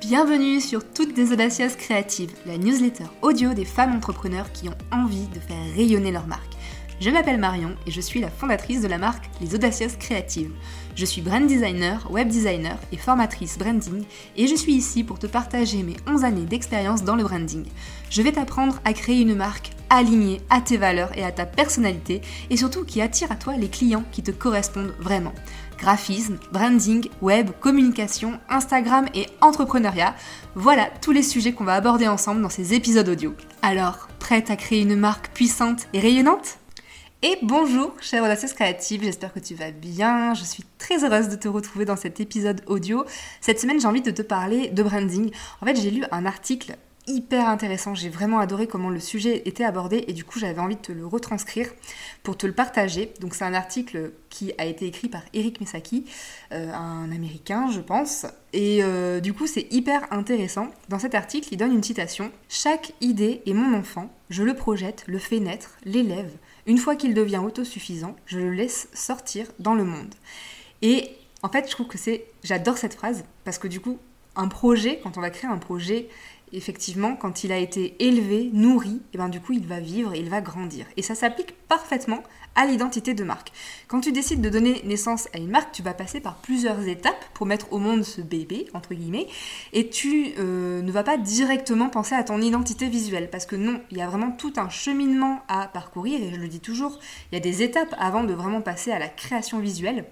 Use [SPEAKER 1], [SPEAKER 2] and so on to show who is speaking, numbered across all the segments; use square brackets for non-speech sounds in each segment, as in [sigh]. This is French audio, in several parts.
[SPEAKER 1] Bienvenue sur Toutes des Audacieuses Créatives, la newsletter audio des femmes entrepreneurs qui ont envie de faire rayonner leur marque. Je m'appelle Marion et je suis la fondatrice de la marque Les Audacieuses Créatives. Je suis brand designer, web designer et formatrice branding et je suis ici pour te partager mes 11 années d'expérience dans le branding. Je vais t'apprendre à créer une marque alignée à tes valeurs et à ta personnalité et surtout qui attire à toi les clients qui te correspondent vraiment. Graphisme, branding, web, communication, Instagram et entrepreneuriat, voilà tous les sujets qu'on va aborder ensemble dans ces épisodes audio. Alors, prête à créer une marque puissante et rayonnante? Et bonjour, chère audacieuse créative, j'espère que tu vas bien. Je suis très heureuse de te retrouver dans cet épisode audio. Cette semaine, j'ai envie de te parler de branding. En fait, j'ai lu un article hyper intéressant. J'ai vraiment adoré comment le sujet était abordé et du coup j'avais envie de te le retranscrire pour te le partager. Donc c'est un article qui a été écrit par Eric Mesaki, euh, un américain je pense. Et euh, du coup c'est hyper intéressant. Dans cet article il donne une citation. Chaque idée est mon enfant, je le projette, le fais naître, l'élève. Une fois qu'il devient autosuffisant, je le laisse sortir dans le monde. Et en fait je trouve que c'est... J'adore cette phrase parce que du coup un projet, quand on va créer un projet, effectivement, quand il a été élevé, nourri, et ben du coup, il va vivre et il va grandir. Et ça s'applique parfaitement à l'identité de marque. Quand tu décides de donner naissance à une marque, tu vas passer par plusieurs étapes pour mettre au monde ce bébé, entre guillemets, et tu euh, ne vas pas directement penser à ton identité visuelle, parce que non, il y a vraiment tout un cheminement à parcourir, et je le dis toujours, il y a des étapes avant de vraiment passer à la création visuelle,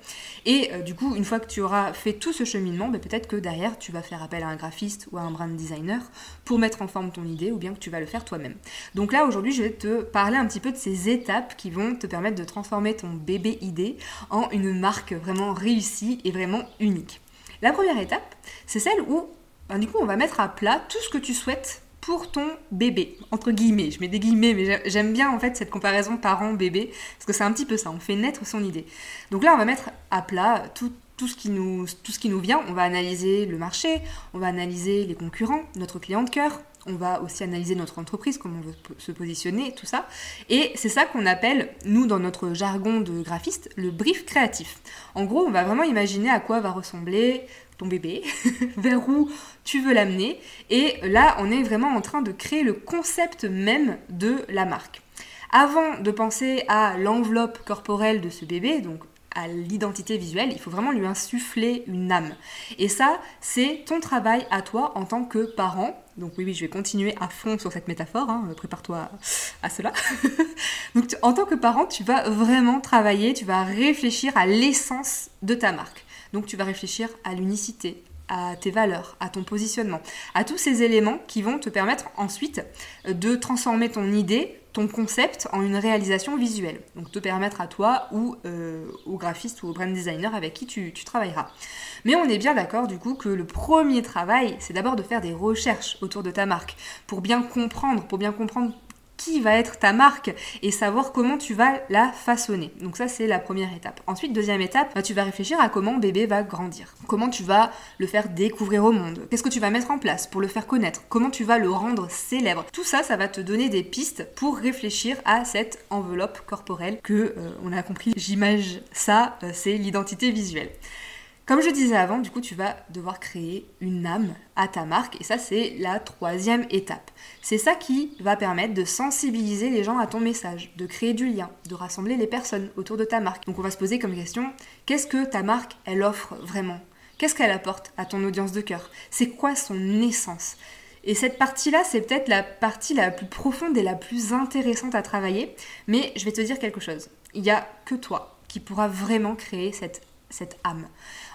[SPEAKER 1] et euh, du coup, une fois que tu auras fait tout ce cheminement, ben, peut-être que derrière, tu vas faire appel à un graphiste ou à un brand designer pour mettre en forme ton idée, ou bien que tu vas le faire toi-même. Donc là, aujourd'hui, je vais te parler un petit peu de ces étapes qui vont te permettre de transformer ton bébé idée en une marque vraiment réussie et vraiment unique. La première étape, c'est celle où, ben, du coup, on va mettre à plat tout ce que tu souhaites pour ton bébé, entre guillemets. Je mets des guillemets, mais j'aime bien en fait cette comparaison parent-bébé, parce que c'est un petit peu ça, on fait naître son idée. Donc là, on va mettre à plat tout, tout, ce qui nous, vient. On va analyser le marché, on va analyser les concurrents, notre client de cœur, on va aussi analyser notre entreprise, comment on veut se positionner, tout ça. Et c'est ça qu'on appelle, nous, dans notre jargon de graphiste, le brief créatif. En gros, on va vraiment imaginer à quoi va ressembler ton bébé, [laughs] vers où tu veux l'amener. Et là, on est vraiment en train de créer le concept même de la marque. Avant de penser à l'enveloppe corporelle de ce bébé, donc à l'identité visuelle, il faut vraiment lui insuffler une âme. Et ça, c'est ton travail à toi en tant que parent. Donc oui, oui, je vais continuer à fond sur cette métaphore, hein, prépare-toi à cela. [laughs] Donc en tant que parent, tu vas vraiment travailler, tu vas réfléchir à l'essence de ta marque. Donc tu vas réfléchir à l'unicité, à tes valeurs, à ton positionnement, à tous ces éléments qui vont te permettre ensuite de transformer ton idée concept en une réalisation visuelle. Donc te permettre à toi ou euh, au graphiste ou au brand designer avec qui tu travailleras. Mais on est bien d'accord du coup que le premier travail, c'est d'abord de faire des recherches autour de ta marque pour bien comprendre, pour bien comprendre qui va être ta marque et savoir comment tu vas la façonner. Donc ça c'est la première étape. Ensuite deuxième étape, bah, tu vas réfléchir à comment bébé va grandir. Comment tu vas le faire découvrir au monde. Qu'est-ce que tu vas mettre en place pour le faire connaître? Comment tu vas le rendre célèbre? Tout ça ça va te donner des pistes pour réfléchir à cette enveloppe corporelle que euh, on a compris. J'image ça, euh, c'est l'identité visuelle. Comme je disais avant, du coup, tu vas devoir créer une âme à ta marque et ça, c'est la troisième étape. C'est ça qui va permettre de sensibiliser les gens à ton message, de créer du lien, de rassembler les personnes autour de ta marque. Donc, on va se poser comme question qu'est-ce que ta marque, elle offre vraiment? Qu'est-ce qu'elle apporte à ton audience de cœur? C'est quoi son essence? Et cette partie-là, c'est peut-être la partie la plus profonde et la plus intéressante à travailler. Mais je vais te dire quelque chose. Il n'y a que toi qui pourra vraiment créer cette, cette âme.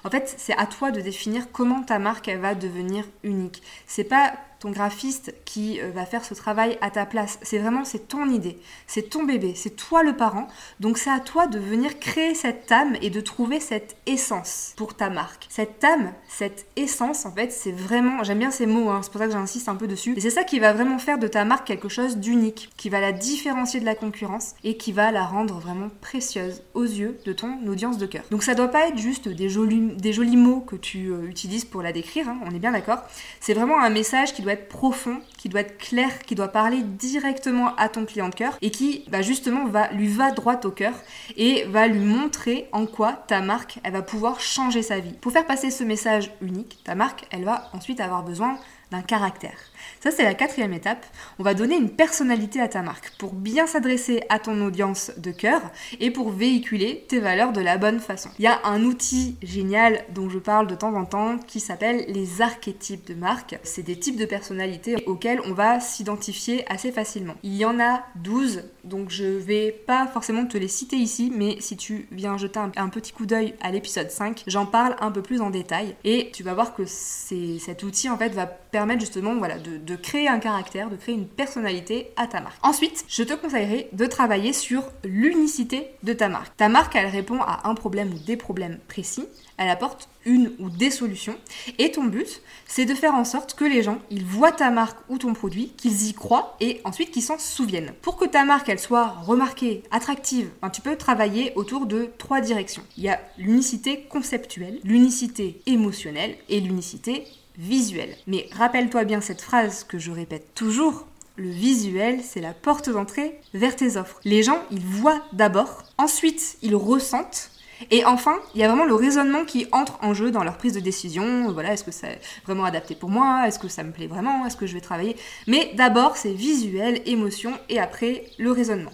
[SPEAKER 1] En fait, c'est à toi de définir comment ta marque va devenir unique. C'est pas ton graphiste qui euh, va faire ce travail à ta place. C'est vraiment, c'est ton idée, c'est ton bébé, c'est toi le parent. Donc c'est à toi de venir créer cette âme et de trouver cette essence pour ta marque. Cette âme, cette essence, en fait, c'est vraiment, j'aime bien ces mots, hein, c'est pour ça que j'insiste un peu dessus. Et c'est ça qui va vraiment faire de ta marque quelque chose d'unique, qui va la différencier de la concurrence et qui va la rendre vraiment précieuse aux yeux de ton audience de cœur. Donc ça doit pas être juste des jolis, des jolis mots que tu euh, utilises pour la décrire, hein, on est bien d'accord. C'est vraiment un message qui doit profond, qui doit être clair, qui doit parler directement à ton client de cœur et qui bah, justement va, lui va droit au cœur et va lui montrer en quoi ta marque elle va pouvoir changer sa vie. Pour faire passer ce message unique, ta marque elle va ensuite avoir besoin d'un caractère. Ça, c'est la quatrième étape. On va donner une personnalité à ta marque pour bien s'adresser à ton audience de cœur et pour véhiculer tes valeurs de la bonne façon. Il y a un outil génial dont je parle de temps en temps qui s'appelle les archétypes de marque. C'est des types de personnalités auxquels on va s'identifier assez facilement. Il y en a 12, donc je vais pas forcément te les citer ici, mais si tu viens jeter un, petit coup d'œil à l'épisode 5, j'en parle un peu plus en détail et tu vas voir que cet outil en fait va permettre justement voilà, de créer un caractère, de créer une personnalité à ta marque. Ensuite, je te conseillerais de travailler sur l'unicité de ta marque. Ta marque, elle répond à un problème ou des problèmes précis, elle apporte une ou des solutions, et ton but, c'est de faire en sorte que les gens, ils voient ta marque ou ton produit, qu'ils y croient, et ensuite qu'ils s'en souviennent. Pour que ta marque, elle soit remarquée, attractive, ben, tu peux travailler autour de trois directions. Il y a l'unicité conceptuelle, l'unicité émotionnelle et l'unicité visuel. Mais rappelle-toi bien cette phrase que je répète toujours. Le visuel, c'est la porte d'entrée vers tes offres. Les gens, ils voient d'abord, ensuite ils ressentent, et enfin, il y a vraiment le raisonnement qui entre en jeu dans leur prise de décision. Voilà, est-ce que c'est vraiment adapté pour moi? Est-ce que ça me plaît vraiment? Est-ce que je vais travailler? Mais d'abord, c'est visuel, émotion, et après, le raisonnement.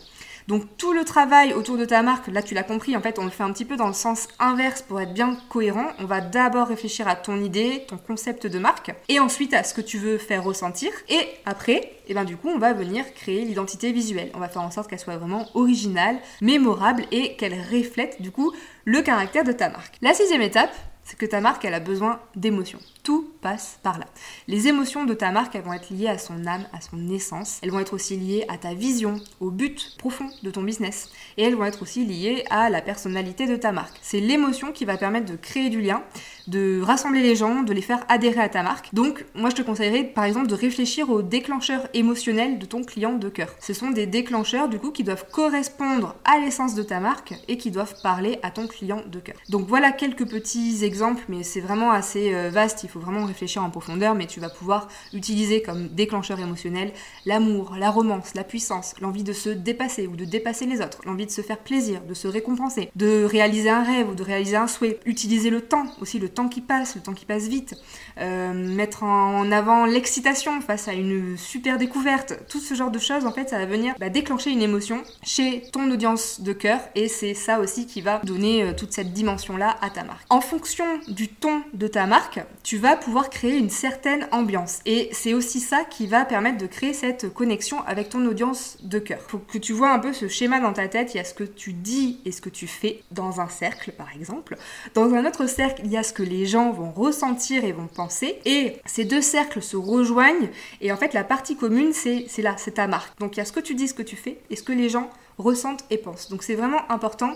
[SPEAKER 1] Donc tout le travail autour de ta marque, là tu l'as compris, en fait on le fait un petit peu dans le sens inverse pour être bien cohérent. On va d'abord réfléchir à ton idée, ton concept de marque, et ensuite à ce que tu veux faire ressentir. Et après, et eh ben du coup on va venir créer l'identité visuelle. On va faire en sorte qu'elle soit vraiment originale, mémorable et qu'elle reflète du coup le caractère de ta marque. La sixième étape, c'est que ta marque, elle a besoin d'émotions. Tout passe par là. Les émotions de ta marque, elles vont être liées à son âme, à son essence. Elles vont être aussi liées à ta vision, au but profond de ton business. Et elles vont être aussi liées à la personnalité de ta marque. C'est l'émotion qui va permettre de créer du lien, de rassembler les gens, de les faire adhérer à ta marque. Donc, moi, je te conseillerais, par exemple, de réfléchir aux déclencheurs émotionnels de ton client de cœur. Ce sont des déclencheurs, du coup, qui doivent correspondre à l'essence de ta marque et qui doivent parler à ton client de cœur. Donc, voilà quelques petits exemples, mais c'est vraiment assez euh, vaste. Il faut vraiment réfléchir en profondeur, mais tu vas pouvoir utiliser comme déclencheur émotionnel l'amour, la romance, la puissance, l'envie de se dépasser ou de dépasser les autres, l'envie de se faire plaisir, de se récompenser, de réaliser un rêve ou de réaliser un souhait. Utiliser le temps, aussi le temps qui passe, le temps qui passe vite. Euh, mettre en avant l'excitation face à une super découverte. Tout ce genre de choses, en fait, ça va venir bah, déclencher une émotion chez ton audience de cœur et c'est ça aussi qui va donner euh, toute cette dimension-là à ta marque. En fonction du ton de ta marque, tu vas pouvoir créer une certaine ambiance et c'est aussi ça qui va permettre de créer cette connexion avec ton audience de cœur. Faut que tu vois un peu ce schéma dans ta tête, il y a ce que tu dis et ce que tu fais dans un cercle par exemple. Dans un autre cercle, il y a ce que les gens vont ressentir et vont penser. Et ces deux cercles se rejoignent. Et en fait, la partie commune, c'est là, c'est ta marque. Donc il y a ce que tu dis, ce que tu fais, et ce que les gens ressentent et pensent. Donc c'est vraiment important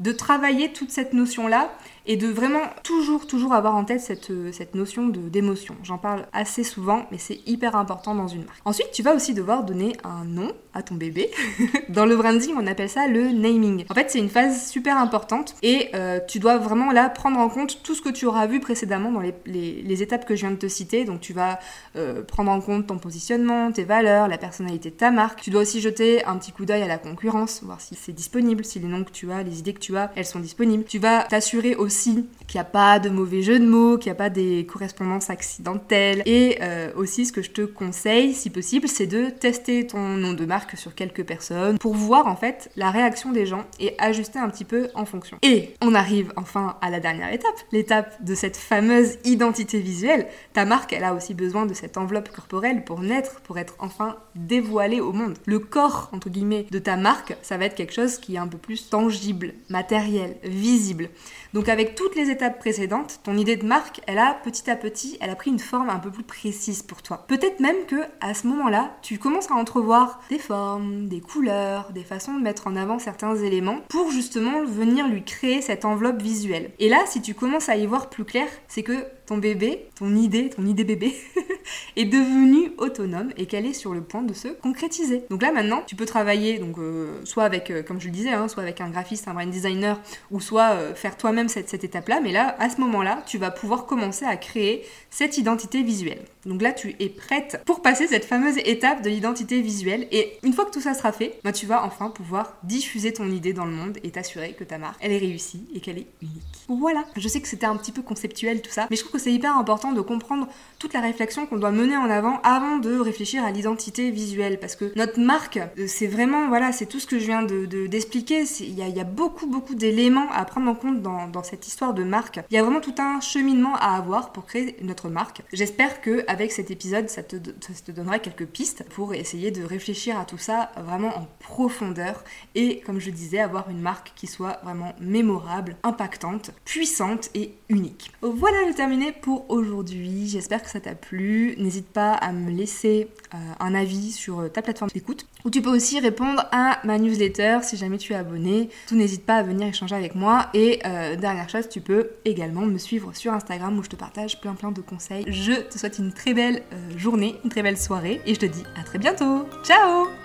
[SPEAKER 1] de travailler toute cette notion-là et de vraiment toujours, toujours avoir en tête cette, euh, cette notion d'émotion. J'en parle assez souvent, mais c'est hyper important dans une marque. Ensuite, tu vas aussi devoir donner un nom à ton bébé. [laughs] dans le branding, on appelle ça le naming. En fait, c'est une phase super importante et euh, tu dois vraiment là prendre en compte tout ce que tu auras vu précédemment dans les, les, étapes que je viens de te citer. Donc, tu vas euh, prendre en compte ton positionnement, tes valeurs, la personnalité de ta marque. Tu dois aussi jeter un petit coup d'œil à la concurrence, voir si c'est disponible, si les noms que tu as, les idées que tu elles sont disponibles. Tu vas t'assurer aussi qu'il n'y a pas de mauvais jeux de mots, qu'il n'y a pas des correspondances accidentelles. Et euh, aussi, ce que je te conseille, si possible, c'est de tester ton nom de marque sur quelques personnes pour voir en fait la réaction des gens et ajuster un petit peu en fonction. Et on arrive enfin à la dernière étape, l'étape de cette fameuse identité visuelle. Ta marque, elle a aussi besoin de cette enveloppe corporelle pour naître, pour être enfin dévoilée au monde. Le corps, entre guillemets, de ta marque, ça va être quelque chose qui est un peu plus tangible, matériel, visible. Donc avec toutes les étapes précédentes, ton idée de marque, elle a petit à petit, elle a pris une forme un peu plus précise pour toi. Peut-être même que à ce moment-là, tu commences à entrevoir des formes, des couleurs, des façons de mettre en avant certains éléments pour justement venir lui créer cette enveloppe visuelle. Et là, si tu commences à y voir plus clair, c'est que ton bébé, ton idée, ton idée bébé, [laughs] est devenue autonome et qu'elle est sur le point de se concrétiser. Donc là maintenant, tu peux travailler donc euh, soit avec, euh, comme je le disais, hein, soit avec un graphiste, un brand designer, ou soit euh, faire toi-même cette, cette étape-là. Mais là, à ce moment-là, tu vas pouvoir commencer à créer cette identité visuelle. Donc là, tu es prête pour passer cette fameuse étape de l'identité visuelle. Et une fois que tout ça sera fait, bah, tu vas enfin pouvoir diffuser ton idée dans le monde et t'assurer que ta marque, elle est réussie et qu'elle est unique. Voilà, je sais que c'était un petit peu conceptuel tout ça, mais je trouve que c'est hyper important de comprendre toute la réflexion qu'on doit mener en avant avant de réfléchir à l'identité visuelle. Parce que notre marque, euh, c'est vraiment, voilà, c'est tout ce que je viens de, d'expliquer. Il y, a, beaucoup, beaucoup d'éléments à prendre en compte dans, dans cette histoire de marque. Il y a vraiment tout un cheminement à avoir pour créer notre marque. J'espère que avec cet épisode, ça te, donnera quelques pistes pour essayer de réfléchir à tout ça vraiment en profondeur et, comme je disais, avoir une marque qui soit vraiment mémorable, impactante, puissante et unique. Voilà le terminé pour aujourd'hui. J'espère que ça t'a plu. N'hésite pas à me laisser euh, un avis sur ta plateforme d'écoute ou tu peux aussi répondre à ma newsletter si jamais tu es abonné. Tout n'hésite pas à venir échanger avec moi. Et euh, dernière chose, tu peux également me suivre sur Instagram où je te partage plein plein de conseils. Je te souhaite une très belle euh, journée, une très belle soirée et je te dis à très bientôt. Ciao